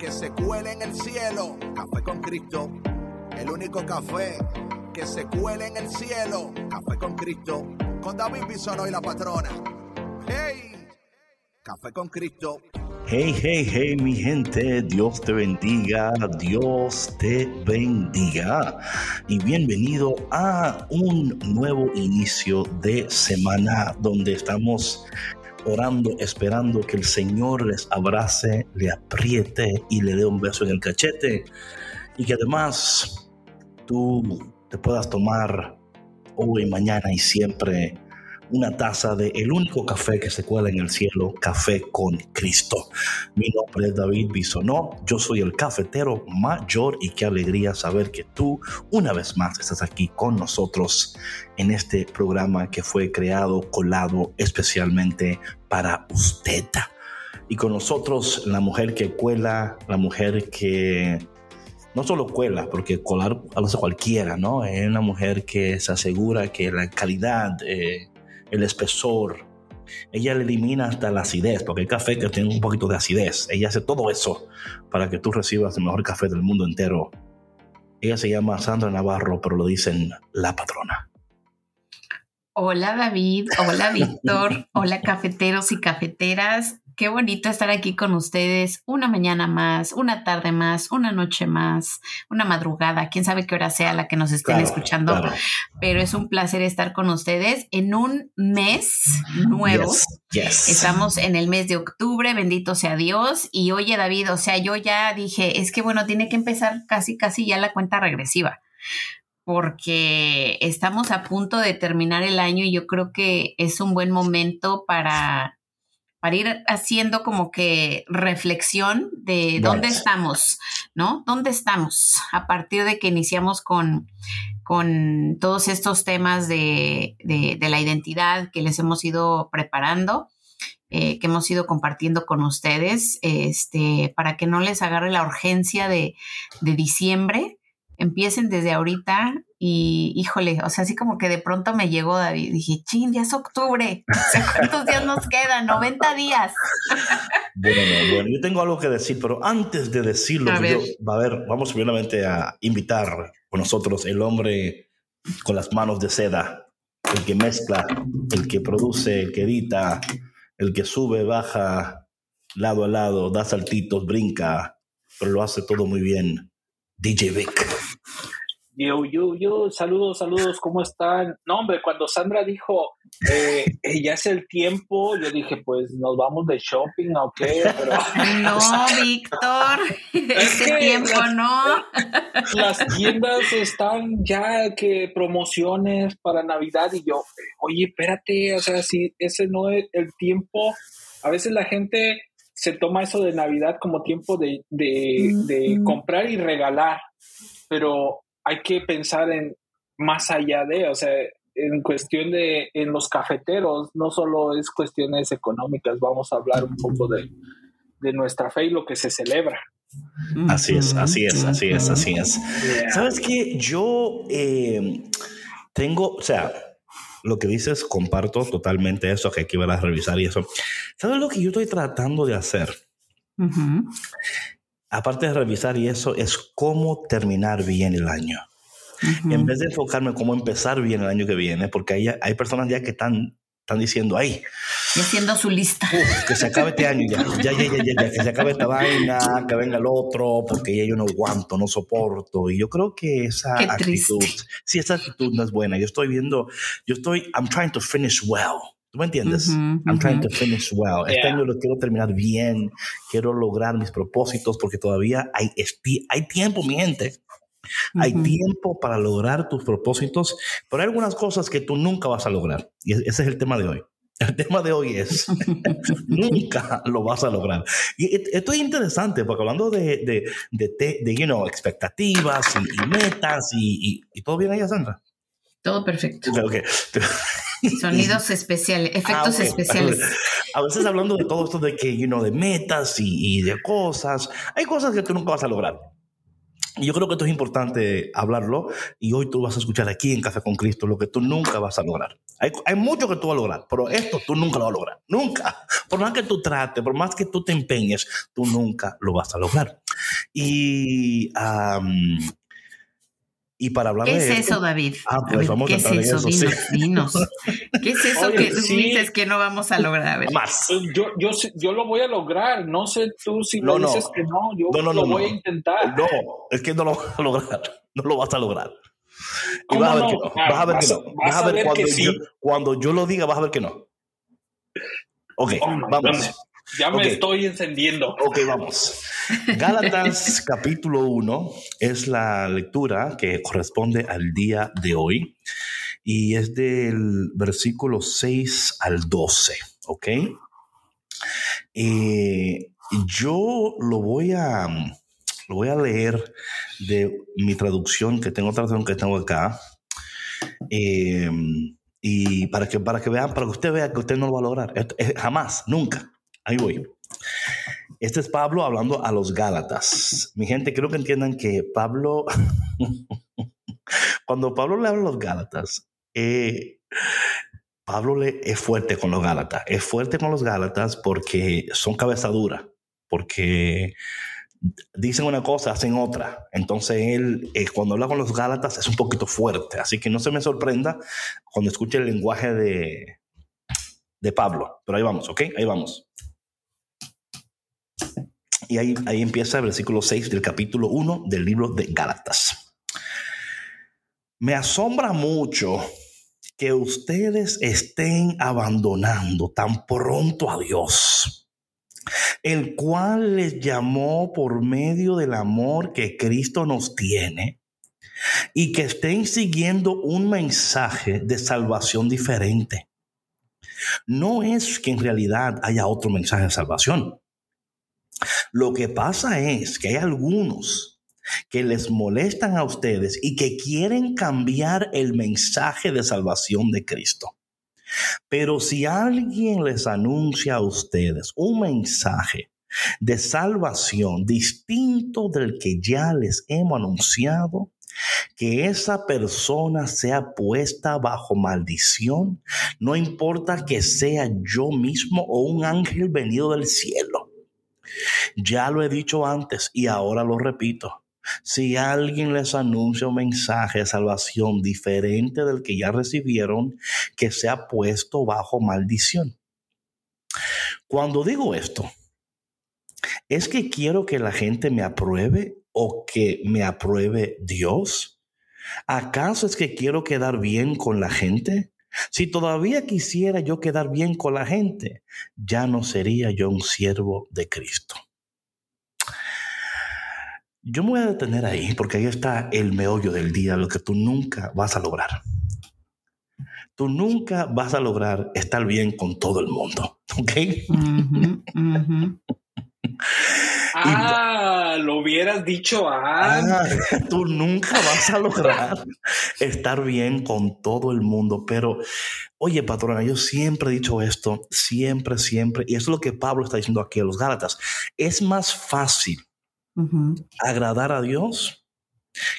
que se cuele en el cielo. Café con Cristo. El único café que se cuele en el cielo. Café con Cristo. Con David Bisonó y la patrona. ¡Hey! Café con Cristo. Hey, hey, hey, mi gente, Dios te bendiga, Dios te bendiga. Y bienvenido a un nuevo inicio de semana donde estamos orando, esperando que el Señor les abrace, le apriete y le dé un beso en el cachete. Y que además tú te puedas tomar hoy, mañana y siempre una taza de el único café que se cuela en el cielo, café con Cristo. Mi nombre es David Bisonó, yo soy el cafetero mayor y qué alegría saber que tú una vez más estás aquí con nosotros en este programa que fue creado, colado especialmente para usted. Y con nosotros la mujer que cuela, la mujer que no solo cuela, porque colar a veces cualquiera, ¿no? Es una mujer que se asegura que la calidad, eh, el espesor, ella le elimina hasta la acidez, porque el café que tiene un poquito de acidez, ella hace todo eso para que tú recibas el mejor café del mundo entero. Ella se llama Sandra Navarro, pero lo dicen la patrona. Hola David, hola Víctor, hola cafeteros y cafeteras. Qué bonito estar aquí con ustedes una mañana más, una tarde más, una noche más, una madrugada, quién sabe qué hora sea la que nos estén escuchando, pero es un placer estar con ustedes en un mes nuevo. Estamos en el mes de octubre, bendito sea Dios. Y oye David, o sea, yo ya dije, es que bueno, tiene que empezar casi, casi ya la cuenta regresiva porque estamos a punto de terminar el año y yo creo que es un buen momento para para ir haciendo como que reflexión de dónde estamos, ¿no? ¿Dónde estamos a partir de que iniciamos con, con todos estos temas de, la identidad que les hemos ido preparando? Eh, que hemos ido compartiendo con ustedes, este, para que no les agarre la urgencia de, de diciembre, empiecen desde ahorita y híjole, o sea, así como que de pronto me llegó David, dije, chin, ya es octubre, ¿cuántos días nos quedan? 90 días. Bueno, bueno, yo tengo algo que decir, pero antes de decirlo, a ver. a ver, vamos primeramente a invitar con nosotros el hombre con las manos de seda, el que mezcla, el que produce, el que edita, el que sube, baja, lado a lado, da saltitos, brinca, pero lo hace todo muy bien. DJ Vic. Yo, yo, yo, saludos, saludos, ¿cómo están? No, hombre, cuando Sandra dijo, eh, eh, ya es el tiempo, yo dije, pues nos vamos de shopping, ¿o? Pero, no, Víctor, ese tiempo no. Las tiendas están ya que promociones para Navidad y yo, oye, espérate, o sea, si ese no es el tiempo, a veces la gente se toma eso de Navidad como tiempo de, de, de comprar y regalar, pero hay que pensar en más allá de, o sea, en cuestión de, en los cafeteros, no solo es cuestiones económicas, vamos a hablar un poco de, nuestra fe y lo que se celebra. Así es, así es, así es, así es. ¿Sabes qué? Yo eh, tengo, o sea, lo que dices, comparto totalmente eso, que aquí van a revisar y eso. ¿Sabes lo que yo estoy tratando de hacer? Aparte de revisar y eso, es cómo terminar bien el año. En vez de enfocarme en cómo empezar bien el año que viene, porque hay, hay personas ya que están, están diciendo, ahí. haciendo su lista. que se acabe este año ya, ya, ya, ya, ya, que se acabe esta vaina, que venga el otro, porque ya yo no aguanto, no soporto. Y yo creo que esa actitud, sí, esa actitud no es buena. Yo estoy viendo, yo estoy, I'm trying to finish well. ¿Tú me entiendes? I'm trying to finish well. Este año lo quiero terminar bien, quiero lograr mis propósitos porque todavía hay, hay tiempo, mi gente. Hay tiempo para lograr tus propósitos, pero hay algunas cosas que tú nunca vas a lograr. Y ese es el tema de hoy. El tema de hoy es, nunca lo vas a lograr. Y esto es interesante, porque hablando de, de, de, you know, expectativas y, metas y, y, todo bien ahí, Sandra. Todo perfecto. Sonidos especiales, efectos ah, especiales. A veces hablando de todo esto de que, you know, de metas y, de cosas, hay cosas que tú nunca vas a lograr. Y yo creo que esto es importante hablarlo y hoy tú vas a escuchar aquí en Café con Cristo lo que tú nunca vas a lograr. Hay, hay mucho que tú vas a lograr, pero esto tú nunca lo vas a lograr. Nunca. Por más que tú trates, por más que tú te empeñes, tú nunca lo vas a lograr. Y y para hablar ¿Qué de. es eso, David? Ah, pues vamos ¿Qué a es eso? eso dinos, dinos. ¿Qué es eso que tú dices que no vamos a lograr? Más. Pues yo, yo, yo lo voy a lograr. No sé tú si no, dices que no. Yo lo voy a intentar. No, es que no lo vas a lograr. No lo vas a lograr. Y vas, a ver que no. vas a ver que no. Vas, a ver, cuando, yo, cuando yo lo diga, vas a ver que no. Ok, oh vamos. Ya me estoy encendiendo. Ok, vamos. Gálatas capítulo 1 es la lectura que corresponde al día de hoy y es del versículo 6 al 12, ¿ok? Eh, yo lo voy a, lo voy a leer de mi traducción, que tengo traducción que tengo acá. Eh, y para que, para que vean, para que usted vea que usted no lo va a lograr. Jamás, nunca. Ahí voy. Este es Pablo hablando a los Gálatas. Mi gente, quiero que entiendan que Pablo, cuando Pablo le habla a los Gálatas, eh, Pablo es fuerte con los Gálatas. Es fuerte con los Gálatas porque son cabeza dura, porque dicen una cosa, hacen otra. Entonces él, eh, cuando habla con los Gálatas, es un poquito fuerte. Así que no se me sorprenda cuando escuche el lenguaje de, de Pablo. Pero ahí vamos, ¿ok? Ahí vamos. Y ahí, ahí empieza el versículo 6 del capítulo 1 del libro de Gálatas. Me asombra mucho que ustedes estén abandonando tan pronto a Dios, el cual les llamó por medio del amor que Cristo nos tiene, y que estén siguiendo un mensaje de salvación diferente. No es que en realidad haya otro mensaje de salvación. Lo que pasa es que hay algunos que les molestan a ustedes y que quieren cambiar el mensaje de salvación de Cristo. Pero si alguien les anuncia a ustedes un mensaje de salvación distinto del que ya les hemos anunciado, que esa persona sea puesta bajo maldición, no importa que sea yo mismo o un ángel venido del cielo. Ya lo he dicho antes y ahora lo repito. Si alguien les anuncia un mensaje de salvación diferente del que ya recibieron, que sea puesto bajo maldición. Cuando digo esto, ¿es que quiero que la gente me apruebe o que me apruebe Dios? ¿Acaso es que quiero quedar bien con la gente? Si todavía quisiera yo quedar bien con la gente, ya no sería yo un siervo de Cristo. Yo me voy a detener ahí porque ahí está el meollo del día, lo que tú nunca vas a lograr. Tú nunca vas a lograr estar bien con todo el mundo, ¿ok? Ah, lo hubieras dicho antes. Ah, tú nunca vas a lograr estar bien con todo el mundo, pero oye, patrona, yo siempre he dicho esto, siempre, siempre, y eso es lo que Pablo está diciendo aquí a los Gálatas. Es más fácil agradar a Dios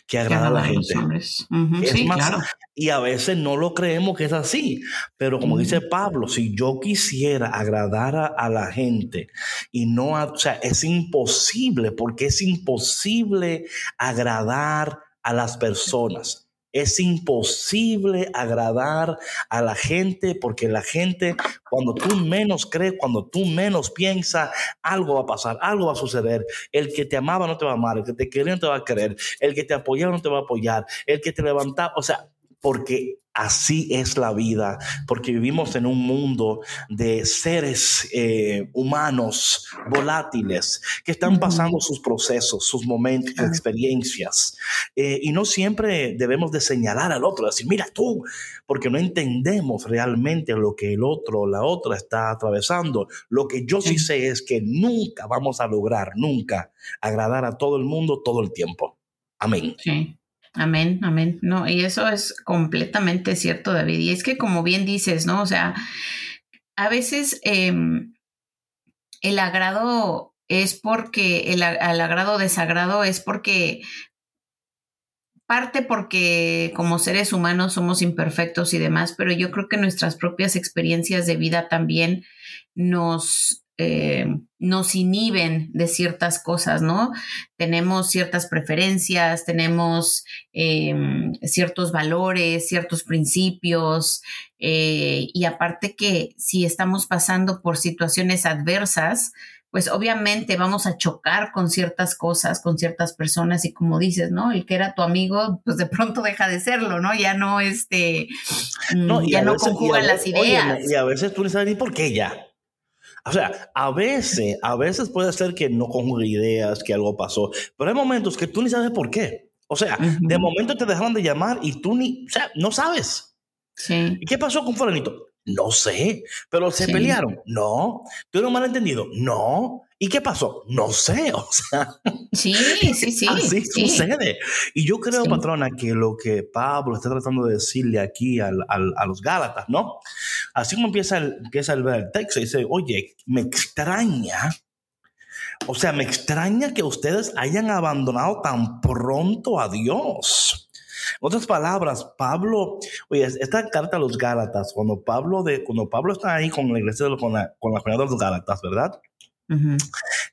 que agradar a la gente. sí, claro. Y a veces no lo creemos que es así, pero como dice Pablo, si yo quisiera agradar a, la gente y no, o sea, es imposible porque es imposible agradar a las personas. Es imposible agradar a la gente porque la gente, cuando tú menos crees, cuando tú menos piensas, algo va a pasar, algo va a suceder. El que te amaba no te va a amar, el que te quería no te va a querer, el que te apoyaba no te va a apoyar, el que te levantaba, o sea, porque Así es la vida, porque vivimos en un mundo de seres eh, humanos volátiles que están pasando sus procesos, sus momentos, sus experiencias. Eh, y no siempre debemos de señalar al otro, decir, mira tú, porque no entendemos realmente lo que el otro o la otra está atravesando. Lo que yo sí sé es que nunca vamos a lograr, nunca, agradar a todo el mundo todo el tiempo. Amén. Sí. Amén, amén. No, y eso es completamente cierto, David. Y es que como bien dices, ¿no? O sea, a veces em, el agrado es porque, el, el agrado desagrado es porque parte porque como seres humanos somos imperfectos y demás, pero yo creo que nuestras propias experiencias de vida también nos eh, nos inhiben de ciertas cosas, ¿no? Tenemos ciertas preferencias, tenemos em, ciertos valores, ciertos principios, eh, y aparte que si estamos pasando por situaciones adversas, pues obviamente vamos a chocar con ciertas cosas, con ciertas personas y como dices, ¿no? El que era tu amigo, pues de pronto deja de serlo, ¿no? Ya no, este, ya no conjugan las ideas. y a veces tú no sabes ni por qué ya. O sea, a veces, a veces puede ser que no conjugue ideas, que algo pasó, pero hay momentos que tú ni sabes por qué. O sea, de momento te dejaron de llamar y tú ni, o sea, no sabes. Sí. ¿Y qué pasó con fulanito? No sé, pero se pelearon. No. ¿Tuvieron malentendido? No. ¿Y qué pasó? No sé, o sea. Sí, sí, sí. Así sucede. Y yo creo, patrona, que lo que Pablo está tratando de decirle aquí a los Gálatas, ¿no? Así como empieza el, empieza el, el texto, dice, oye, me extraña, o sea, me extraña que ustedes hayan abandonado tan pronto a Dios. En otras palabras, Pablo, oye, esta carta a los Gálatas, cuando Pablo, de, cuando Pablo está ahí con la iglesia, de, con la, con la de los Gálatas, ¿verdad?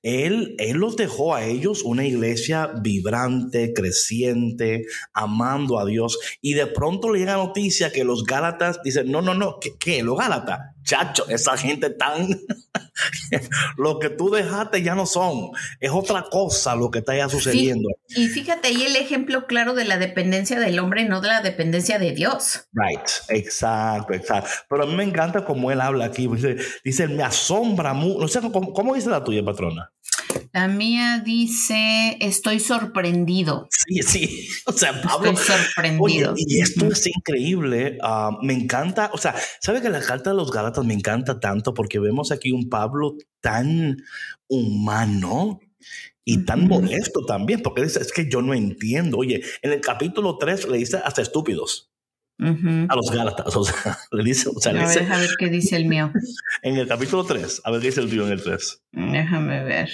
Él, él los dejó a ellos una iglesia vibrante, creciente, amando a Dios. Y de pronto le llega noticia que los Gálatas dicen, no, no, no, ¿qué? qué? ¿Los Gálatas? Chacho, esa gente tan... lo que tú dejaste ya no son. Es otra cosa lo que está ya sucediendo. y fíjate ahí el ejemplo claro de la dependencia del hombre, no de la dependencia de Dios. Right, exacto, exacto. Pero a mí me encanta como él habla aquí. Dice, dice me asombra mucho. No sé, ¿cómo, ¿cómo dice la tuya, patrona? La mía dice, estoy sorprendido. Sí, sí. O sea, Pablo. Estoy sorprendido. y esto es increíble. Ah, me encanta. O sea, ¿sabe que la carta de los Gálatas me encanta tanto? Porque vemos aquí un Pablo tan humano y tan molesto también. Porque dice, es que yo no entiendo. Oye, en el capítulo 3 le dice hasta estúpidos. A los Gálatas, o sea, le dice, o sea, a, ver, a ver qué dice el mío. En el capítulo 3, a ver qué dice el tuyo en el 3. Déjame ver.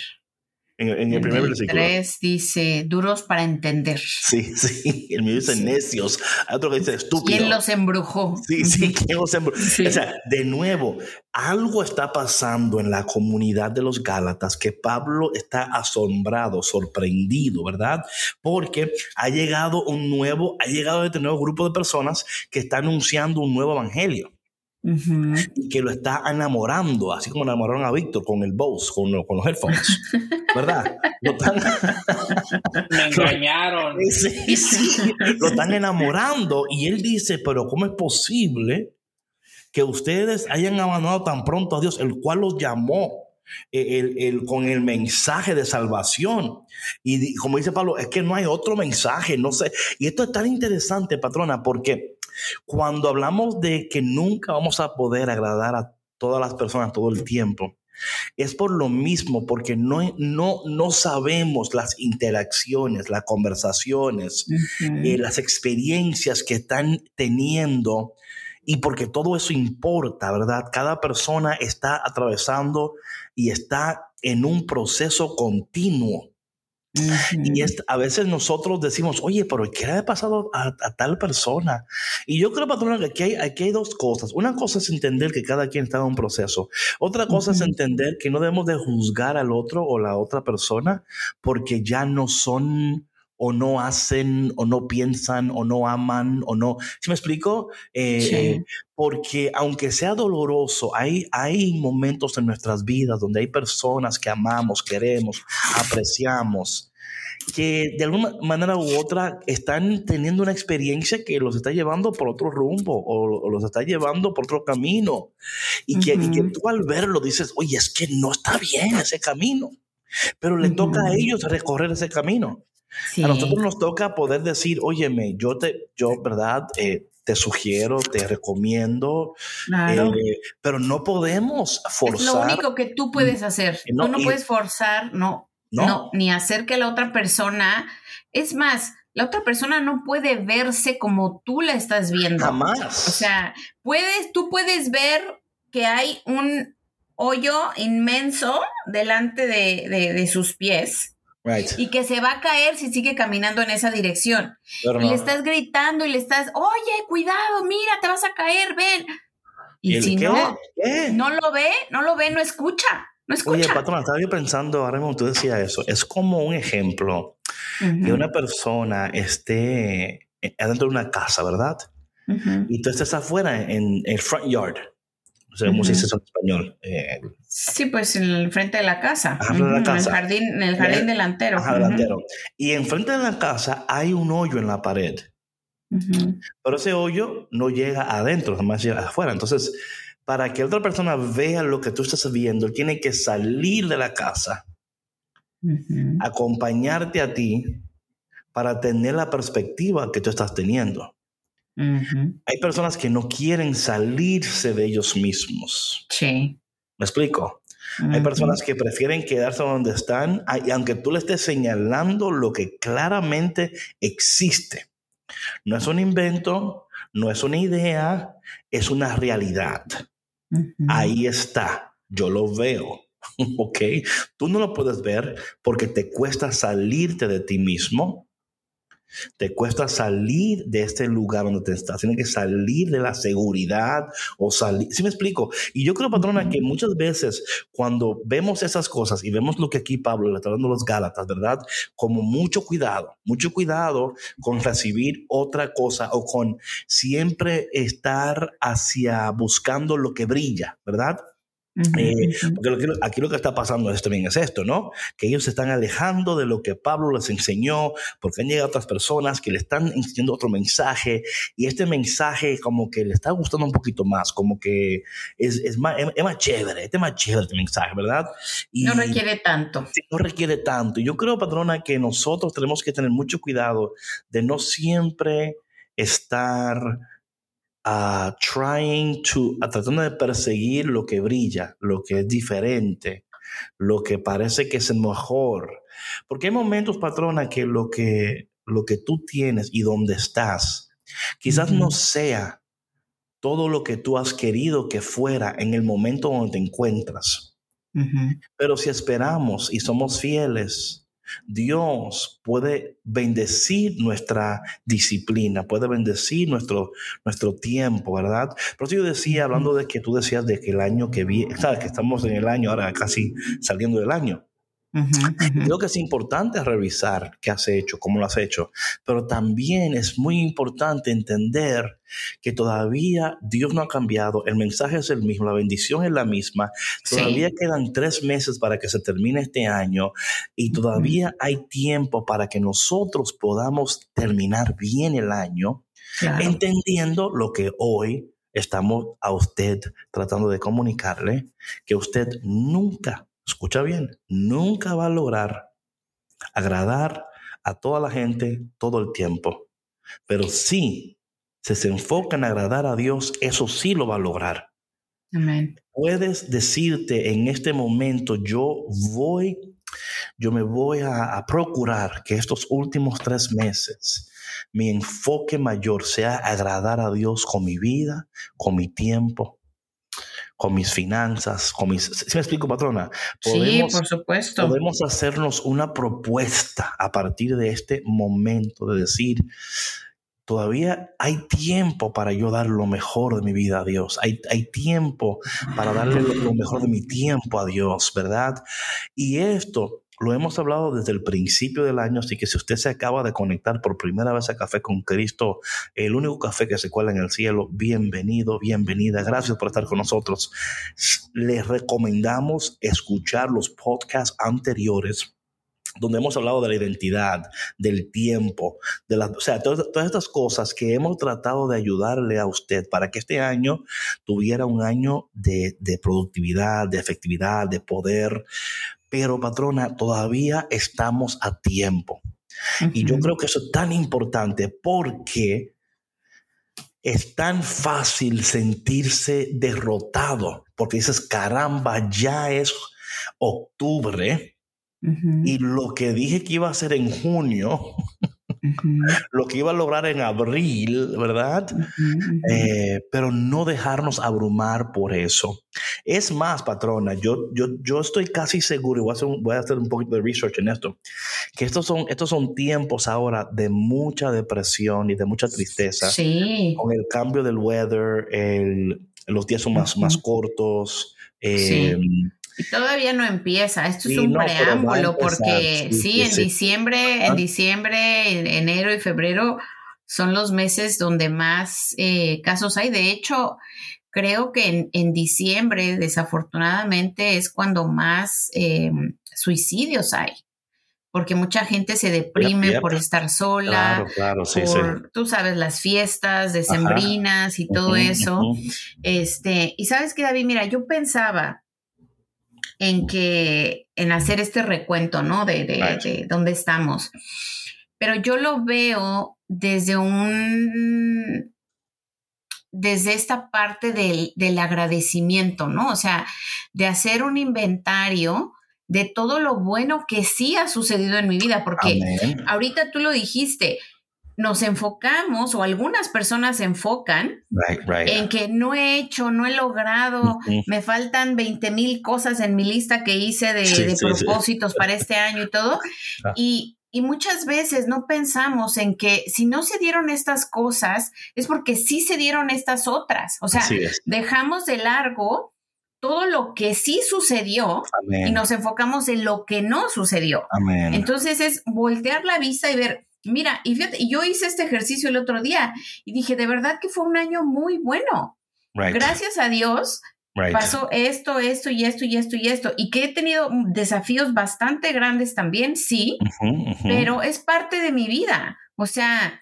En, el primer versículo. 3 dice duros para entender. Sí, sí. El mío dice necios. Hay otro que dice estúpido. ¿Quién los embrujó? Sí, sí, ¿quién los embrujó? O sea, de nuevo, algo está pasando en la comunidad de los Gálatas que Pablo está asombrado, sorprendido, ¿verdad? Porque ha llegado un nuevo, ha llegado este nuevo grupo de personas que está anunciando un nuevo evangelio y que lo está enamorando, así como enamoraron a Víctor con el Bose, con, con los headphones, ¿verdad? Lo están... Me engañaron. Sí, sí, lo están enamorando y él dice, pero ¿cómo es posible que ustedes hayan abandonado tan pronto a Dios, el cual los llamó? Eh, el, el, con el mensaje de salvación. Y como dice Pablo, es que no hay otro mensaje, no sé. Y esto es tan interesante, patrona, porque cuando hablamos de que nunca vamos a poder agradar a todas las personas todo el tiempo, es por lo mismo, porque no, no, no sabemos las interacciones, las conversaciones, eh, las experiencias que están teniendo y porque todo eso importa, ¿verdad? Cada persona está atravesando y está en un proceso continuo. Y a veces nosotros decimos, oye, pero ¿qué le ha pasado a, tal persona? Y yo creo, patrona, que aquí hay, aquí hay dos cosas. Una cosa es entender que cada quien está en un proceso. Otra cosa es entender que no debemos de juzgar al otro o la otra persona porque ya no son o no hacen o no piensan o no aman o no. ¿Sí me explico? Eh, porque aunque sea doloroso, hay, hay momentos en nuestras vidas donde hay personas que amamos, queremos, apreciamos que de alguna manera u otra están teniendo una experiencia que los está llevando por otro rumbo o, los está llevando por otro camino. Y que, tú al verlo dices, oye, es que no está bien ese camino, pero le toca a ellos recorrer ese camino. A nosotros nos toca poder decir, óyeme, yo te, yo, ¿verdad? Eh, te sugiero, te recomiendo, eh, pero no podemos forzar. Es lo único que tú puedes hacer. No, tú no puedes forzar, no, no, ni hacer que la otra persona, es más, la otra persona no puede verse como tú la estás viendo. Jamás. O sea, puedes, tú puedes ver que hay un hoyo inmenso delante de sus pies y que se va a caer si sigue caminando en esa dirección. y le estás gritando y le estás, oye, cuidado, mira, te vas a caer, ven. Y, si no, no lo ve, no lo ve, no escucha. No escucha. Oye, patrón, estaba yo pensando, ahora mismo tú decías eso, es como un ejemplo de una persona esté adentro de una casa, ¿verdad? Y tú estás afuera en el front yard o sea, ¿cómo se dice eso en español? Eh, sí, pues en el frente de la casa. En el jardín, en el jardín delantero. delantero. Y enfrente de la casa hay un hoyo en la pared. Pero ese hoyo no llega adentro, más llega afuera. Entonces, para que otra persona vea lo que tú estás viendo, tiene que salir de la casa, acompañarte a ti para tener la perspectiva que tú estás teniendo. Hay personas que no quieren salirse de ellos mismos. Sí. ¿Me explico? Hay personas que prefieren quedarse donde están, y aunque tú le estés señalando lo que claramente existe. No es un invento, no es una idea, es una realidad. Ahí está, yo lo veo. ¿Ok? Tú no lo puedes ver porque te cuesta salirte de ti mismo te cuesta salir de este lugar donde te estás. Tienes que salir de la seguridad o salir. ¿Sí me explico? Y yo creo, patrona, que muchas veces cuando vemos esas cosas y vemos lo que aquí Pablo le está dando a los Gálatas, ¿verdad? Como mucho cuidado, mucho cuidado con recibir otra cosa o con siempre estar hacia buscando lo que brilla, ¿verdad? Eh, porque aquí lo que está pasando esto bien es esto, ¿no? Que ellos se están alejando de lo que Pablo les enseñó, porque han llegado otras personas que le están enseñando otro mensaje, y este mensaje como que le está gustando un poquito más, como que es, es, más, es, más, chévere, este es más chévere este mensaje, ¿verdad? Y, no requiere tanto. no requiere tanto. Yo creo, patrona, que nosotros tenemos que tener mucho cuidado de no siempre estar a trying to, tratando de perseguir lo que brilla, lo que es diferente, lo que parece que es mejor. Porque hay momentos, patrona, que lo que, lo que tú tienes y donde estás, quizás no sea todo lo que tú has querido que fuera en el momento donde te encuentras. Pero si esperamos y somos fieles, Dios puede bendecir nuestra disciplina, puede bendecir nuestro, nuestro tiempo, ¿verdad? Por eso yo decía, hablando de que tú decías de que el año que viene, que estamos en el año, ahora casi saliendo del año. Creo que es importante revisar qué has hecho, cómo lo has hecho, pero también es muy importante entender que todavía Dios no ha cambiado, el mensaje es el mismo, la bendición es la misma, todavía quedan tres meses para que se termine este año y todavía hay tiempo para que nosotros podamos terminar bien el año, entendiendo lo que hoy estamos a usted tratando de comunicarle, que usted nunca escucha bien, nunca va a lograr agradar a toda la gente todo el tiempo. Pero sí, si se enfoca en agradar a Dios, eso sí lo va a lograr. Amén. Puedes decirte en este momento, yo voy, yo me voy a, a procurar que estos últimos tres meses mi enfoque mayor sea agradar a Dios con mi vida, con mi tiempo, con mis finanzas, con mis... ¿Sí me explico, patrona? sí, por supuesto. Podemos hacernos una propuesta a partir de este momento de decir, todavía hay tiempo para yo dar lo mejor de mi vida a Dios. Hay, hay tiempo para darle lo mejor de mi tiempo a Dios, ¿verdad? Y esto lo hemos hablado desde el principio del año, así que si usted se acaba de conectar por primera vez a Café con Cristo, el único café que se cuela en el cielo, bienvenido, bienvenida, gracias por estar con nosotros. Les recomendamos escuchar los podcasts anteriores donde hemos hablado de la identidad, del tiempo, de las, o sea, todas, estas cosas que hemos tratado de ayudarle a usted para que este año tuviera un año de, productividad, de efectividad, de poder. Pero, patrona, todavía estamos a tiempo. Y yo creo que eso es tan importante porque es tan fácil sentirse derrotado, porque dices, caramba, ya es octubre y lo que dije que iba a hacer en junio, lo que iba a lograr en abril, ¿verdad? Eh, pero no dejarnos abrumar por eso. Es más, patrona, yo, yo, yo estoy casi seguro, y voy a, hacer un, voy a hacer un poquito de research en esto, que estos son, estos son tiempos ahora de mucha depresión y de mucha tristeza. Sí. Con el cambio del weather, el, los días son más, más cortos. sí. Em, y todavía no empieza, esto es un preámbulo porque sí, en diciembre, en diciembre, en enero y febrero son los meses donde más eh, casos hay. De hecho, creo que en, en, diciembre, desafortunadamente, es cuando más eh, suicidios hay. Porque mucha gente se deprime por estar sola, claro, claro, por, tú sabes, las fiestas decembrinas y todo eso. Este, y sabes que, David, mira, yo pensaba, en que, en hacer este recuento, ¿no? De, de, dónde estamos. Pero yo lo veo desde un, desde esta parte del, del agradecimiento, ¿no? O sea, de hacer un inventario de todo lo bueno que sí ha sucedido en mi vida, porque ahorita tú lo dijiste, nos enfocamos o algunas personas se enfocan en que no he hecho, no he logrado, me faltan 20 mil cosas en mi lista que hice de, propósitos para este año y todo. Ah. Y, y, muchas veces no pensamos en que si no se dieron estas cosas es porque sí se dieron estas otras. O sea, dejamos de largo todo lo que sí sucedió y nos enfocamos en lo que no sucedió. Entonces es voltear la vista y ver, Mira, y fíjate, yo hice este ejercicio el otro día y dije, de verdad que fue un año muy bueno. Gracias a Dios pasó esto, esto y esto y esto y esto. Y que he tenido desafíos bastante grandes también, sí, pero es parte de mi vida. O sea,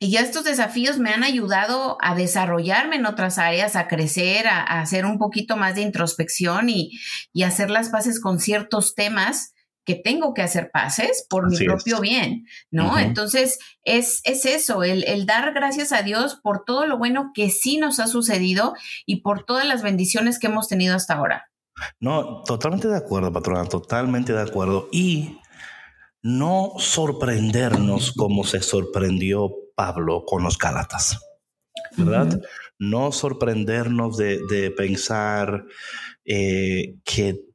y ya estos desafíos me han ayudado a desarrollarme en otras áreas, a crecer, a, hacer un poquito más de introspección y, y hacer las paces con ciertos temas que tengo que hacer pases por mi propio bien, ¿no? Entonces, es, es eso, el, el, dar gracias a Dios por todo lo bueno que sí nos ha sucedido y por todas las bendiciones que hemos tenido hasta ahora. No, totalmente de acuerdo, patrona, totalmente de acuerdo. Y no sorprendernos como se sorprendió Pablo con los Gálatas, ¿verdad? No sorprendernos de, de pensar eh, que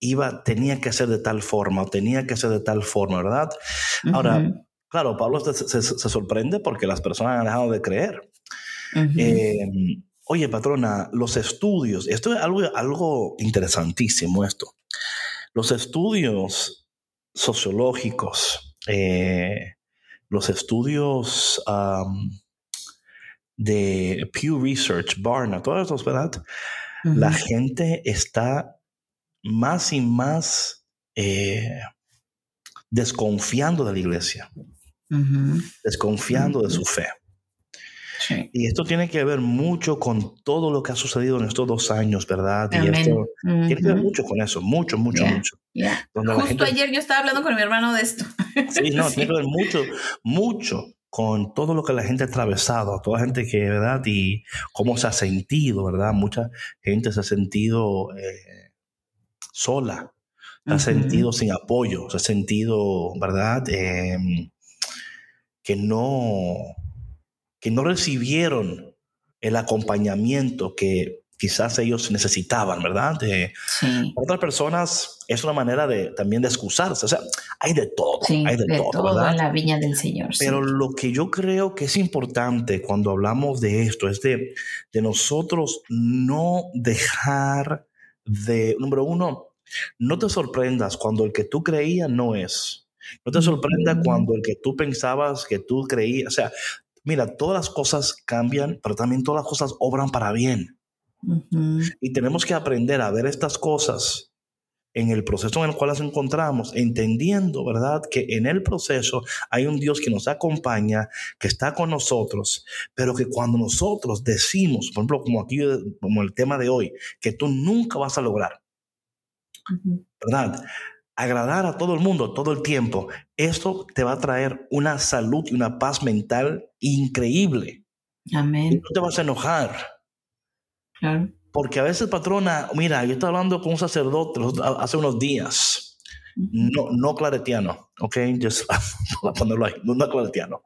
iba, tenía que ser de tal forma, o tenía que ser de tal forma, ¿verdad? Ahora, claro, Pablo se, sorprende porque las personas han dejado de creer. Em, oye, patrona, los estudios, esto es algo, algo interesantísimo esto. Los estudios sociológicos, eh, los estudios de Pew Research, Barna, todos estos, ¿verdad? La gente está más y más eh, desconfiando de la iglesia, desconfiando de su fe. Y esto tiene que ver mucho con todo lo que ha sucedido en estos dos años, ¿verdad? Y esto tiene que ver mucho con eso, mucho, mucho, mucho. Justo ayer yo estaba hablando con mi hermano de esto. Sí, no, tiene que ver mucho, mucho con todo lo que la gente ha atravesado, toda la gente que, ¿verdad? Y cómo se ha sentido, ¿verdad? Mucha gente se ha sentido eh, sola, se ha sentido sin apoyo, se ha sentido, ¿verdad? Em, que, no, que no recibieron el acompañamiento que quizás ellos necesitaban, ¿verdad? De, Otras personas es una manera de también de excusarse, o sea, hay de todo, hay de, todo, en la viña del Señor. Pero lo que yo creo que es importante cuando hablamos de esto es de, de nosotros no dejar de, número uno, no te sorprendas cuando el que tú creías no es. No te sorprenda cuando el que tú pensabas que tú creías, o sea, mira, todas las cosas cambian, pero también todas las cosas obran para bien. Y tenemos que aprender a ver estas cosas en el proceso en el cual nos encontramos, entendiendo, ¿verdad?, que en el proceso hay un Dios que nos acompaña, que está con nosotros, pero que cuando nosotros decimos, por ejemplo, como aquí, como el tema de hoy, que tú nunca vas a lograr, ¿verdad? Agradar a todo el mundo todo el tiempo, esto te va a traer una salud y una paz mental increíble. Amén. no te vas a enojar. Claro. Porque a veces, patrona, mira, yo estaba hablando con un sacerdote hace unos días, no, no claretiano, ¿ok? Just ponerlo ahí, no, no claretiano.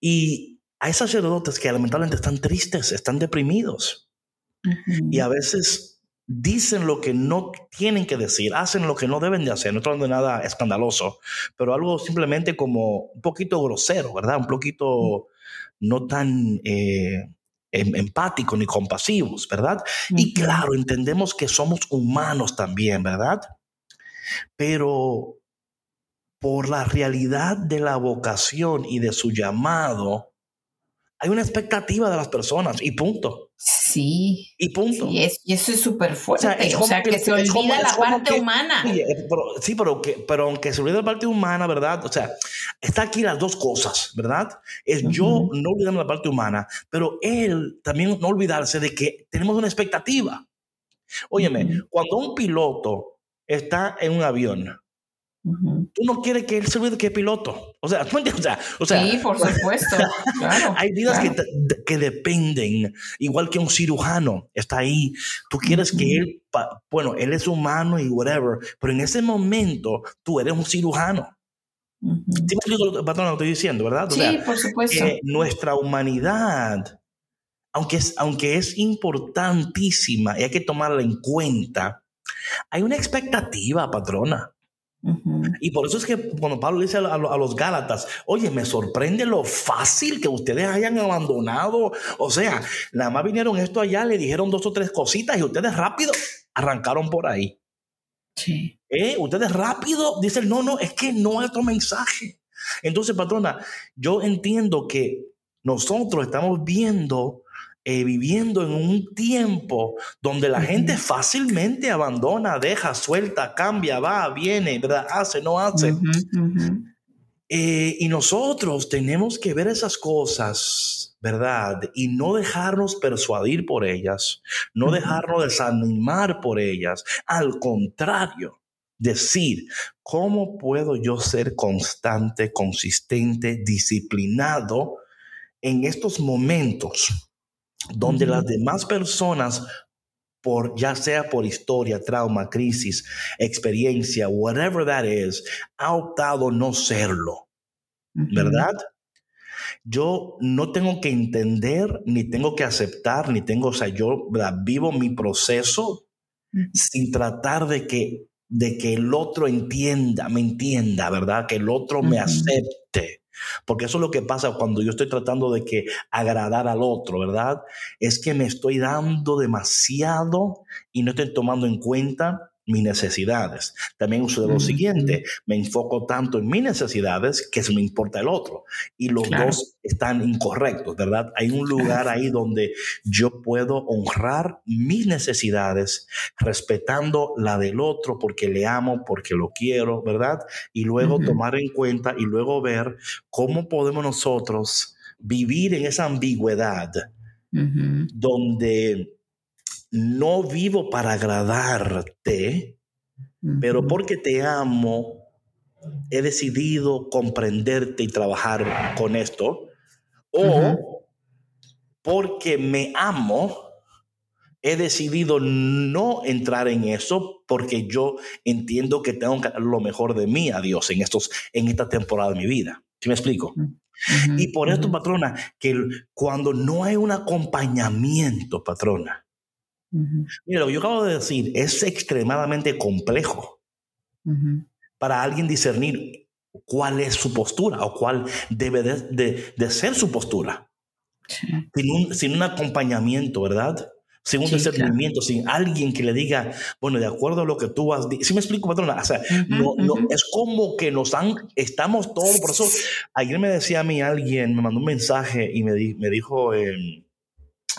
Y hay sacerdotes que lamentablemente están tristes, están deprimidos. Y a veces dicen lo que no tienen que decir, hacen lo que no deben de hacer. No estoy hablando de nada escandaloso, pero algo simplemente como un poquito grosero, ¿verdad? Un poquito no tan eh, em, empáticos ni compasivos, ¿verdad? Y claro, entendemos que somos humanos también, ¿verdad? Pero por la realidad de la vocación y de su llamado, hay una expectativa de las personas y punto. Sí. Y punto. y eso es súper fuerte. O sea, que, se olvida la parte humana. sí, pero, que, pero aunque se olvida la parte humana, ¿verdad? O sea, está aquí las dos cosas, ¿verdad? Es yo no olvidarme la parte humana, pero él también no olvidarse de que tenemos una expectativa. Óyeme, cuando un piloto está en un avión, Tú no quieres que él se olvide que es piloto. O sea, ¿tú entiendes? O sea, sí, por supuesto. Claro, hay vidas que, que, dependen, igual que un cirujano está ahí. Tú quieres que él, bueno, él es humano y whatever, pero en ese momento tú eres un cirujano. ¿Sí me lo que estoy diciendo, verdad? sí, por supuesto. nuestra humanidad, aunque es, aunque es importantísima y hay que tomarla en cuenta, hay una expectativa, patrona. Y por eso es que cuando Pablo dice a, los Gálatas, oye, me sorprende lo fácil que ustedes hayan abandonado. O sea, nada más vinieron esto allá, le dijeron dos o tres cositas y ustedes rápido arrancaron por ahí. Sí. ¿Eh? Ustedes rápido dicen, no, no, es que no hay otro mensaje. Entonces, patrona, yo entiendo que nosotros estamos viendo eh, viviendo en un tiempo donde la gente fácilmente abandona, deja, suelta, cambia, va, viene, ¿verdad? hace, no hace. Eh, y nosotros tenemos que ver esas cosas, ¿verdad? Y no dejarnos persuadir por ellas, no dejarnos desanimar por ellas. Al contrario, decir, ¿cómo puedo yo ser constante, consistente, disciplinado en estos momentos? Donde las demás personas, por, ya sea por historia, trauma, crisis, experiencia, whatever that is, ha optado no serlo. ¿Verdad? Yo no tengo que entender, ni tengo que aceptar, ni tengo, o sea, yo vivo mi proceso sin tratar de que, de que el otro entienda, me entienda, ¿verdad? Que el otro me acepte. Porque eso es lo que pasa cuando yo estoy tratando de que agradar al otro, ¿verdad? Es que me estoy dando demasiado y no estoy tomando en cuenta mis necesidades. También uso de lo siguiente, me enfoco tanto en mis necesidades que se me importa el otro. Y los dos están incorrectos, ¿verdad? Hay un lugar ahí donde yo puedo honrar mis necesidades respetando la del otro porque le amo, porque lo quiero, ¿verdad? Y luego tomar en cuenta y luego ver cómo podemos nosotros vivir en esa ambigüedad donde no vivo para agradarte, pero porque te amo, he decidido comprenderte y trabajar con esto. O porque me amo, he decidido no entrar en eso porque yo entiendo que tengo que dar lo mejor de mí a Dios en, estos, en esta temporada de mi vida. ¿Sí me explico? y por esto, patrona, que cuando no hay un acompañamiento, patrona, Mira, lo que yo acabo de decir es extremadamente complejo para alguien discernir cuál es su postura o cuál debe de, ser su postura. Sin, un, sin, un, acompañamiento, ¿verdad? Sin un discernimiento, sin alguien que le diga, bueno, de acuerdo a lo que tú has dicho. ¿Sí me explico, patrona? O sea, no, no, es como que nos han, estamos todos, por eso, ayer me decía a mí alguien, me mandó un mensaje y me, me dijo, eh,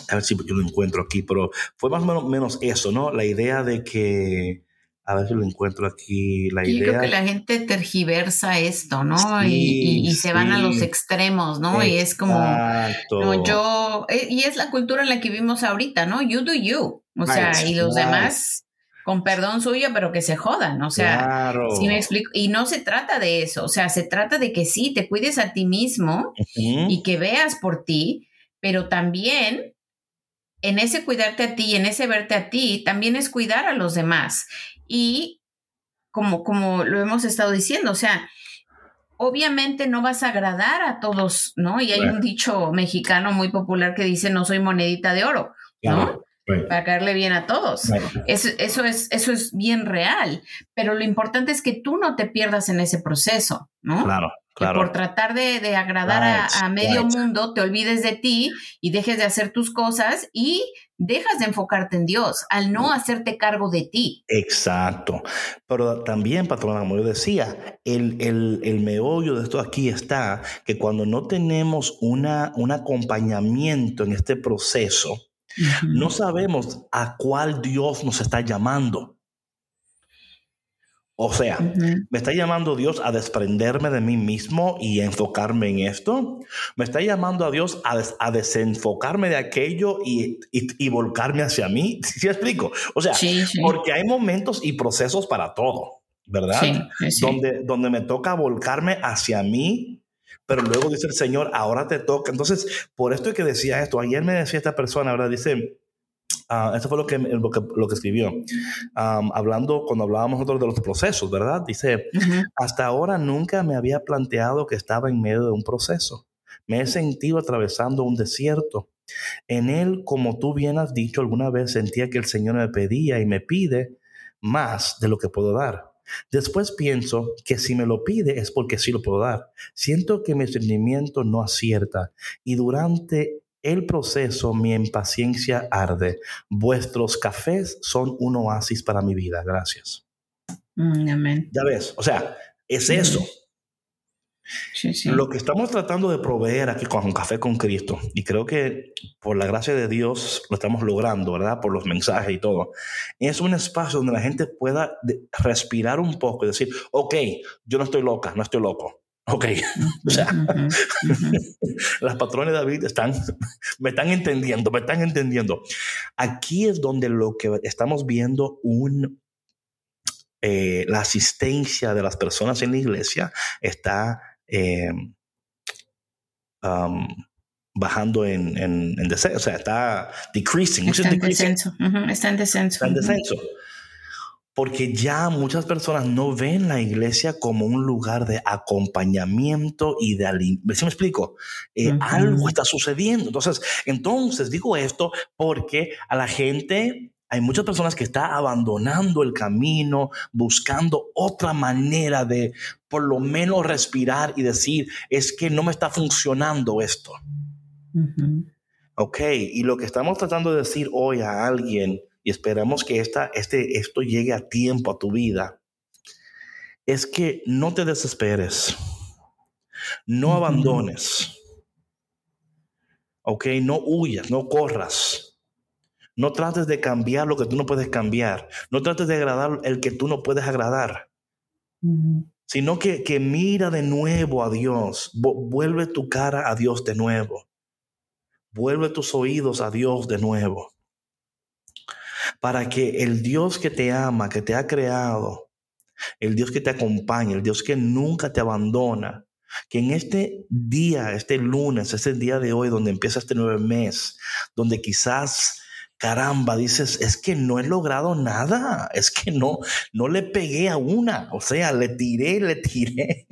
a ver si yo lo encuentro aquí, pero fue más o menos, eso, ¿no? La idea de que a ver si lo encuentro aquí la idea. Yo creo que la gente tergiversa esto, ¿no? y, se van a los extremos, ¿no? Y es como, no, yo, eh, y es la cultura en la que vivimos ahorita, ¿no? You do you. O sea, y los demás, con perdón suyo, pero que se jodan, o sea, si me explico, y no se trata de eso, o sea, se trata de que sí, te cuides a ti mismo y que veas por ti, pero también en ese cuidarte a ti, en ese verte a ti, también es cuidar a los demás. Y como, como lo hemos estado diciendo, o sea, obviamente no vas a agradar a todos, ¿no? Y hay un dicho mexicano muy popular que dice, no soy monedita de oro, ¿no? Para caerle bien a todos. Eso, eso, es, eso es bien real, pero lo importante es que tú no te pierdas en ese proceso, ¿no? Claro por tratar de, agradar a, medio mundo, te olvides de ti y dejes de hacer tus cosas y dejas de enfocarte en Dios al no hacerte cargo de ti. Exacto. Pero también, patrona, como yo decía, el, el, meollo de esto aquí está que cuando no tenemos una, un acompañamiento en este proceso, no sabemos a cuál Dios nos está llamando. O sea, ¿me está llamando Dios a desprenderme de mí mismo y enfocarme en esto? ¿Me está llamando a Dios a, desenfocarme de aquello y, volcarme hacia mí? ¿Sí, explico? O sea, porque hay momentos y procesos para todo, ¿verdad? Donde, donde me toca volcarme hacia mí, pero luego dice el Señor, ahora te toca. Entonces, por esto es que decía esto, ayer me decía esta persona, ¿verdad? Dice, Uh, eso fue lo que, lo que, lo que escribió. hablando, cuando hablábamos nosotros de los procesos, ¿verdad? Dice, hasta ahora nunca me había planteado que estaba en medio de un proceso. Me he sentido atravesando un desierto. En él, como tú bien has dicho, alguna vez sentía que el Señor me pedía y me pide más de lo que puedo dar. Después pienso que si me lo pide es porque sí lo puedo dar. Siento que mi sentimiento no acierta y durante el proceso, mi impaciencia arde. Vuestros cafés son un oasis para mi vida. Gracias. Mm, amén. Ya ves, o sea, es eso. Sí, sí. Lo que estamos tratando de proveer aquí con Café con Cristo, y creo que por la gracia de Dios lo estamos logrando, ¿verdad? Por los mensajes y todo, es un espacio donde la gente pueda respirar un poco y decir, ok, yo no estoy loca, no estoy loco. Ok, o sea, las patrones de David están, me están entendiendo, me están entendiendo. Aquí es donde lo que estamos viendo un, eh, la asistencia de las personas en la iglesia está em, bajando en, en, descenso, o sea, está decreasing. Está en descenso. Está en descenso. Está en descenso porque ya muchas personas no ven la iglesia como un lugar de acompañamiento y de alimento. ¿Sí me explico? Eh, algo está sucediendo. Entonces, entonces digo esto porque a la gente hay muchas personas que están abandonando el camino, buscando otra manera de por lo menos respirar y decir, es que no me está funcionando esto. Ok, y lo que estamos tratando de decir hoy a alguien y esperamos que esta, este, esto llegue a tiempo a tu vida, es que no te desesperes, no abandones, ok, no huyas, no corras, no trates de cambiar lo que tú no puedes cambiar, no trates de agradar el que tú no puedes agradar. Sino que, que mira de nuevo a Dios, vuelve tu cara a Dios de nuevo, vuelve tus oídos a Dios de nuevo. Para que el Dios que te ama, que te ha creado, el Dios que te acompaña, el Dios que nunca te abandona, que en este día, este lunes, este día de hoy, donde empieza este nuevo mes, donde quizás caramba, dices, es que no he logrado nada, es que no, no le pegué a una, o sea, le tiré, le tiré.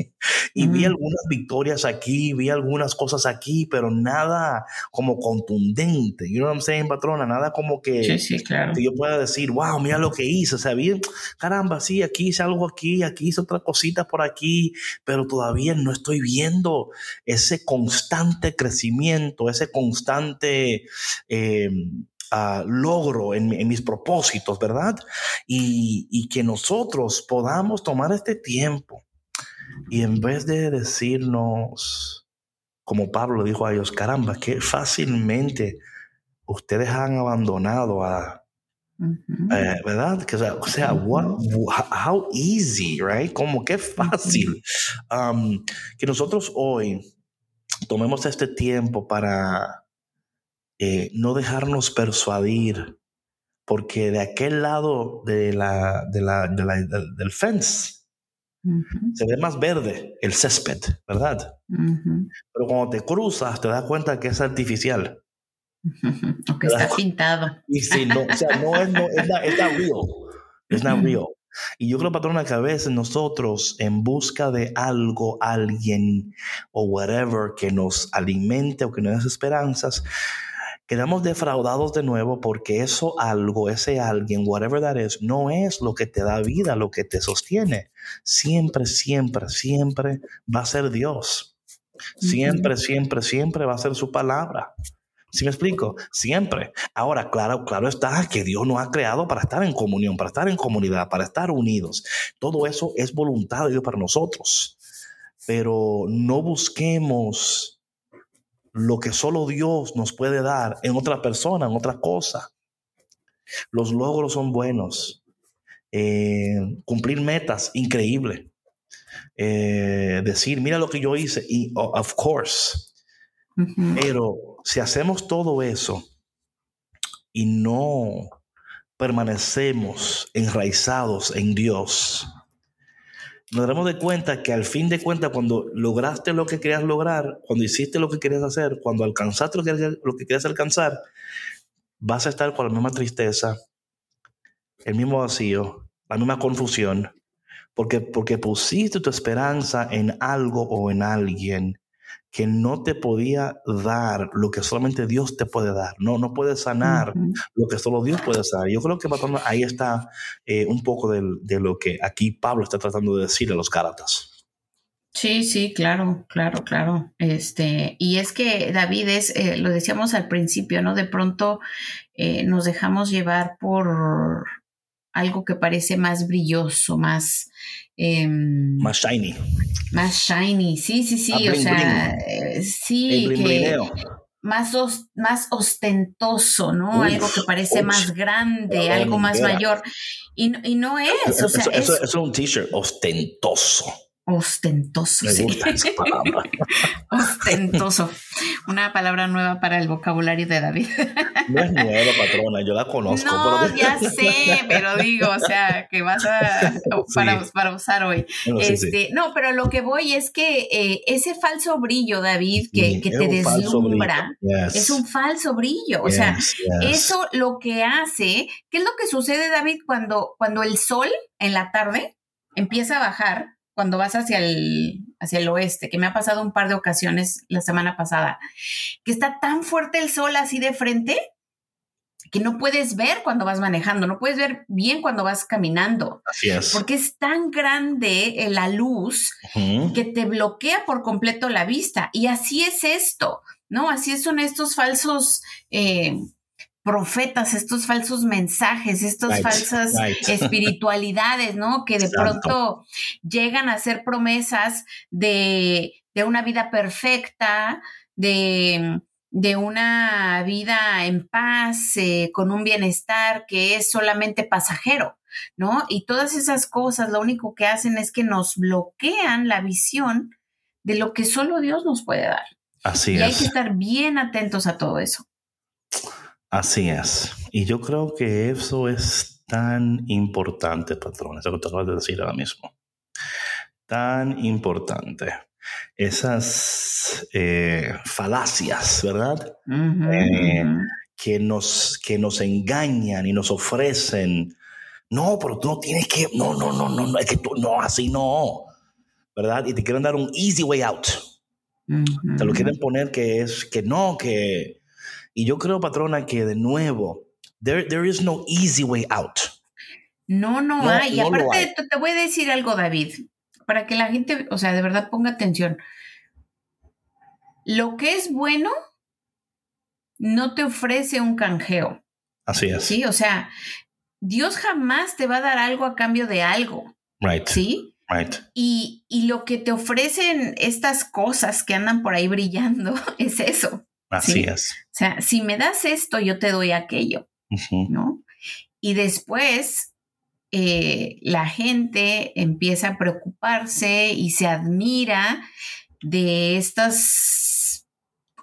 Y vi algunas victorias aquí, vi algunas cosas aquí, pero nada como contundente, you know what I'm saying, patrona, nada como que, que yo pueda decir, wow, mira lo que hice, o sea, bien, caramba, sí, aquí hice algo aquí, aquí hice otra cosita por aquí, pero todavía no estoy viendo ese constante crecimiento, ese constante... Eh, logro en, mis propósitos, ¿verdad? Y, que nosotros podamos tomar este tiempo y en vez de decirnos, como Pablo dijo a ellos, caramba, que fácilmente ustedes han abandonado a, eh, ¿Verdad? Que, o sea, how easy, right? Como qué fácil. Um, que nosotros hoy tomemos este tiempo para eh, no dejarnos persuadir, porque de aquel lado de la, de la, del fence se ve más verde el césped, ¿verdad? Pero cuando te cruzas te das cuenta que es artificial. O que está pintado. Y sí, no, o sea, no es, no, es, es real. Es not real. Y yo creo, patrona, que a veces nosotros, en busca de algo, alguien o whatever que nos alimente o que nos dé esperanzas, quedamos defraudados de nuevo porque eso algo, ese alguien, whatever that is, no es lo que te da vida, lo que te sostiene. Siempre, siempre, siempre va a ser Dios. Siempre, siempre, siempre va a ser su palabra. ¿Sí me explico? Siempre. Ahora, claro, claro está que Dios nos ha creado para estar en comunión, para estar en comunidad, para estar unidos. Todo eso es voluntad de Dios para nosotros. Pero no busquemos lo que solo Dios nos puede dar en otra persona, en otra cosa. Los logros son buenos. Eh, cumplir metas, increíble. Eh, decir, mira lo que yo hice, y of course, pero si hacemos todo eso y no permanecemos enraizados en Dios, nos daremos de cuenta que al fin de cuentas, cuando lograste lo que querías lograr, cuando hiciste lo que querías hacer, cuando alcanzaste lo que, lo que querías alcanzar, vas a estar con la misma tristeza, el mismo vacío, la misma confusión, porque, porque pusiste tu esperanza en algo o en alguien que no te podía dar lo que solamente Dios te puede dar. No, no puede sanar lo que solo Dios puede sanar. Yo creo que ahí está eh, un poco de, lo que aquí Pablo está tratando de decir a los Gálatas. Sí, sí, claro, claro, claro. Este, y es que David es, eh, lo decíamos al principio, ¿no? De pronto eh, nos dejamos llevar por algo que parece más brilloso, más... Em, más shiny. Más shiny, sí, sí, sí, o sea, eh, sí, que más, más ostentoso, ¿no? algo que parece más grande, algo más mayor. Y, y, no es, o sea, eso, es, es un t-shirt ostentoso. Ostentoso. Ostentoso. Una palabra nueva para el vocabulario de David. No es nueva, patrona, yo la conozco. No, ya sé, pero digo, o sea, que vas a para, usar hoy. este, No, pero lo que voy es que eh, ese falso brillo, David, que, que te deslumbra, es un falso brillo. O sea, eso lo que hace, ¿qué es lo que sucede, David, cuando, cuando el sol en la tarde empieza a bajar? Cuando vas hacia el, hacia el oeste, que me ha pasado un par de ocasiones la semana pasada, que está tan fuerte el sol así de frente que no puedes ver cuando vas manejando, no puedes ver bien cuando vas caminando. Así es. Porque es tan grande eh, la luz que te bloquea por completo la vista. Y así es esto, ¿no? Así son estos falsos... Eh, profetas, estos falsos mensajes, estas falsas espiritualidades, ¿no? Que de pronto llegan a ser promesas de, una vida perfecta, de, una vida en paz, eh, con un bienestar que es solamente pasajero, ¿no? Y todas esas cosas lo único que hacen es que nos bloquean la visión de lo que solo Dios nos puede dar. Así y es. hay que estar bien atentos a todo eso. Así es. Y yo creo que eso es tan importante, patrón, eso que te acabas de decir ahora mismo. Tan importante. Esas eh, falacias, ¿verdad? Eh, que, nos, que nos engañan y nos ofrecen. No, pero tú no tienes que. No, no, no, no, no, es que tú, no, así no. ¿Verdad? Y te quieren dar un easy way out. Te lo quieren poner que es que no, que y yo creo, patrona, que de nuevo, there, there is no easy way out. No, no, hay. Y aparte, te voy a decir algo, David, para que la gente, o sea, de verdad ponga atención. Lo que es bueno no te ofrece un canjeo. Así es. Sí, o sea, Dios jamás te va a dar algo a cambio de algo. Right. Sí. Right. Y, y lo que te ofrecen estas cosas que andan por ahí brillando es eso. Así es. O sea, si me das esto, yo te doy aquello, ¿no? y después eh, la gente empieza a preocuparse y se admira de estas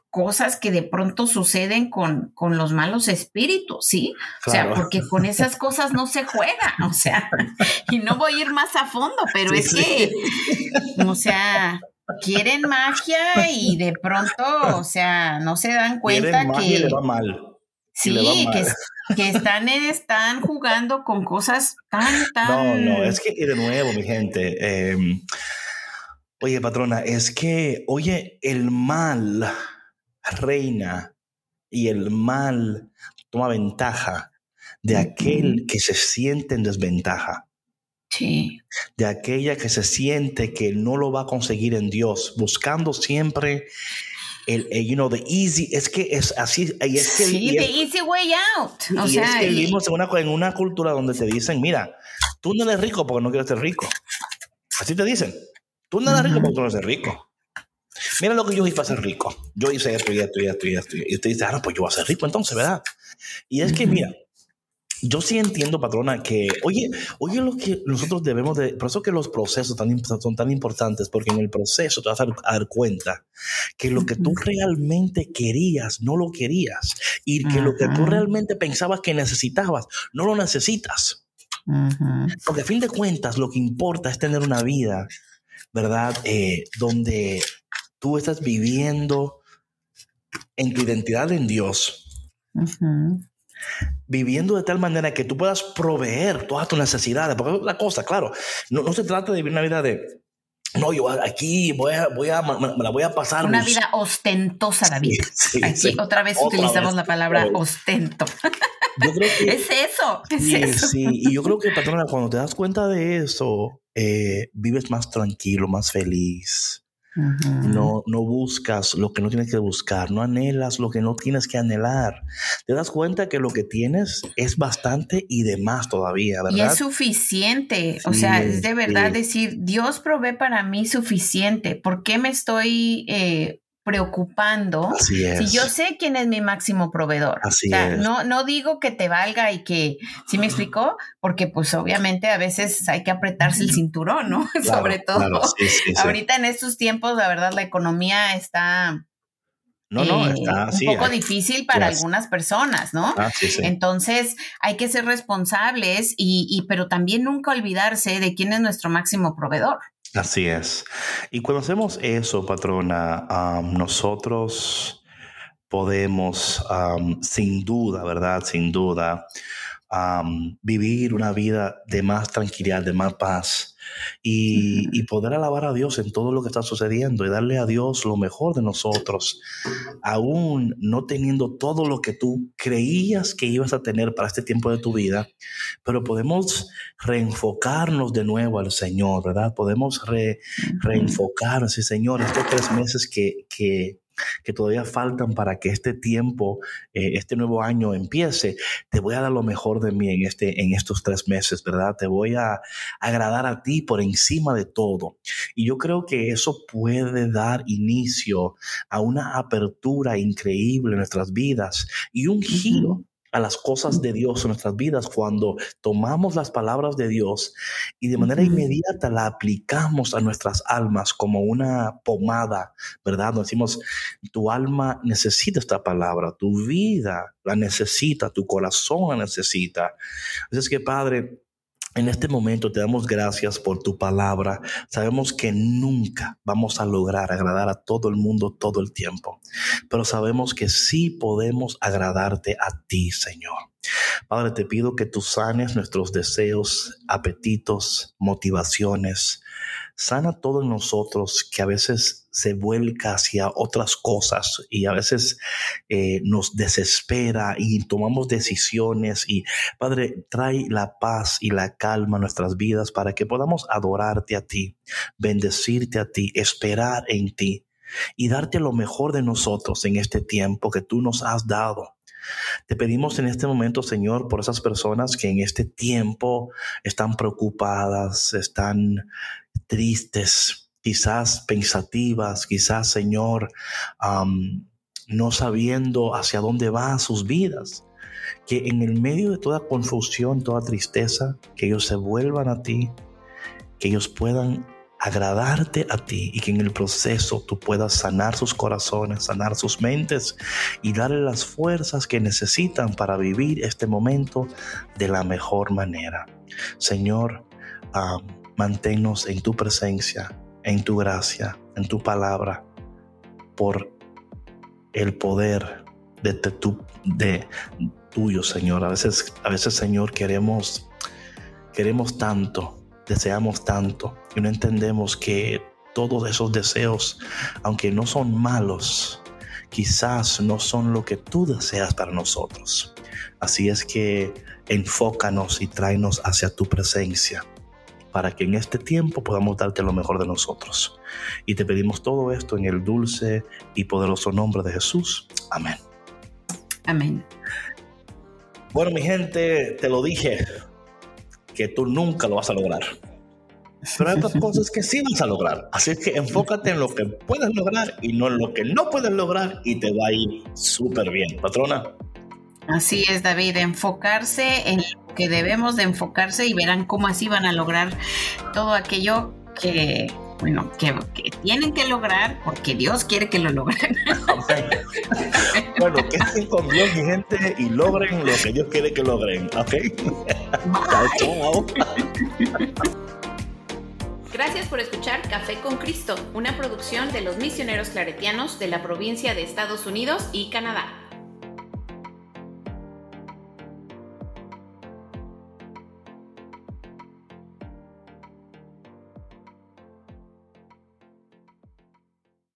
cosas que de pronto suceden con, con los malos espíritus, ¿sí? O sea, porque con esas cosas no se juega, o sea, y no voy a ir más a fondo, pero es que, o sea, quieren magia y de pronto, o sea, no se dan cuenta que... Le va mal. Sí, que, están, están jugando con cosas tan, tan... No, no, es que, de nuevo, mi gente, em, oye, patrona, es que, oye, el mal reina y el mal toma ventaja de aquel que se siente en desventaja. Sí. De aquella que se siente que no lo va a conseguir en Dios, buscando siempre el, you know, the easy, es que es así, y es que, sí, the easy way out. O y sea, es que y- vivimos en una, en una cultura donde te dicen, mira, tú no eres rico porque no quieres ser rico. Así te dicen, tú no eres rico porque no eres rico. Mira lo que yo hice para ser rico. Yo hice esto y esto y esto y esto. Y usted dice, ah, no, pues yo voy a ser rico entonces, ¿verdad? Y es que, mira, yo sí entiendo, patrona, que, oye, oye lo que nosotros debemos de, por eso que los procesos tan, son tan importantes, porque en el proceso te vas a dar, a dar cuenta que lo que tú realmente querías, no lo querías, y que lo que tú Ajá. realmente pensabas que necesitabas, no lo necesitas. Porque a fin de cuentas, lo que importa es tener una vida, ¿verdad? Eh, donde tú estás viviendo en tu identidad en Dios, Ujú. Viviendo de tal manera que tú puedas proveer todas tus necesidades. Porque es la cosa, claro, no, no se trata de vivir una vida de, no, yo aquí voy a, voy a, me la voy a pasar. Una bus- vida ostentosa, David. Sí, sí, Aquí sí. otra vez Otra utilizamos vez, la palabra ostento. Yo creo que, Es eso, es eso. y yo creo que, patrona, cuando te das cuenta de eso, eh, vives más tranquilo, más feliz. No, no buscas lo que no tienes que buscar, no anhelas lo que no tienes que anhelar. Te das cuenta que lo que tienes es bastante y de más todavía, Y ¿verdad? es suficiente, o Sí, sea, es de verdad sí. decir, Dios provee para mí suficiente, ¿por qué me estoy eh, preocupando? Así es. Si yo sé quién es mi máximo proveedor. Así o sea, es. No, no digo que te valga y que, ¿sí me explicó? Porque pues obviamente a veces hay que apretarse el cinturón, ¿no? Claro, Sobre todo. claro, sí, sí, sí. Ahorita en estos tiempos, la verdad, la economía está, No, no, eh, está un poco eh. difícil para Yes. algunas personas, ¿no? Ah, sí, sí. Entonces hay que ser responsables y, y pero también nunca olvidarse de quién es nuestro máximo proveedor. Así es. Y cuando hacemos eso, patrona, nosotros podemos, sin duda, ¿verdad? Sin duda, vivir una vida de más tranquilidad, de más paz y, poder alabar a Dios en todo lo que está sucediendo y darle a Dios lo mejor de nosotros, aún no teniendo todo lo que tú creías que ibas a tener para este tiempo de tu vida, pero podemos reenfocarnos de nuevo al Señor, ¿verdad? Podemos re- reenfocarnos, sí, Señor, estos tres meses que, que, que todavía faltan para que este tiempo, eh, este nuevo año empiece, te voy a dar lo mejor de mí en, este, en estos tres meses, ¿verdad? Te voy a agradar a ti por encima de todo. Y yo creo que eso puede dar inicio a una apertura increíble en nuestras vidas y un giro a las cosas de Dios en nuestras vidas cuando tomamos las palabras de Dios y de manera inmediata la aplicamos a nuestras almas como una pomada, ¿verdad? Nos decimos, tu alma necesita esta palabra, tu vida la necesita, tu corazón la necesita. Así es que, Padre, en este momento te damos gracias por tu palabra. Sabemos que nunca vamos a lograr agradar a todo el mundo todo el tiempo, pero sabemos que sí podemos agradarte a ti, Señor. Padre, te pido que tú sanes nuestros deseos, apetitos, motivaciones. Sana todo en nosotros que a veces se vuelca hacia otras cosas y a veces eh, nos desespera y tomamos decisiones y Padre, trae la paz y la calma a nuestras vidas para que podamos adorarte a ti, bendecirte a ti, esperar en ti y darte lo mejor de nosotros en este tiempo que tú nos has dado. Te pedimos en este momento, Señor, por esas personas que en este tiempo están preocupadas, están tristes, quizás pensativas, quizás, Señor, no sabiendo hacia dónde van sus vidas. que en el medio de toda confusión, toda tristeza, que ellos se vuelvan a ti, que ellos puedan agradarte a ti y que en el proceso tú puedas sanar sus corazones, sanar sus mentes y darle las fuerzas que necesitan para vivir este momento de la mejor manera. Señor, uh, manténnos en tu presencia, en tu gracia, en tu palabra, por el poder de, tu, de tuyo, Señor. A veces, a veces, Señor, queremos, queremos tanto, deseamos tanto y no entendemos que todos esos deseos, aunque no son malos, quizás no son lo que tú deseas para nosotros. Así es que enfócanos y tráenos hacia tu presencia para que en este tiempo podamos darte lo mejor de nosotros. Y te pedimos todo esto en el dulce y poderoso nombre de Jesús. Amén. Amén. Bueno, mi gente, te lo dije, que tú nunca lo vas a lograr. Pero hay otras cosas que sí vas a lograr. Así que enfócate en lo que puedes lograr y no en lo que no puedes lograr y te va a ir súper bien. Patrona. Así es, David, enfocarse en lo que debemos de enfocarse y verán cómo así van a lograr todo aquello que, bueno, que, tienen que lograr porque Dios quiere que lo logren. bueno, que estén con Dios, mi gente, y logren lo que Dios quiere que logren, ¿ok? chao, Gracias por escuchar Café con Cristo, una producción de los misioneros claretianos de la provincia de Estados Unidos y Canadá.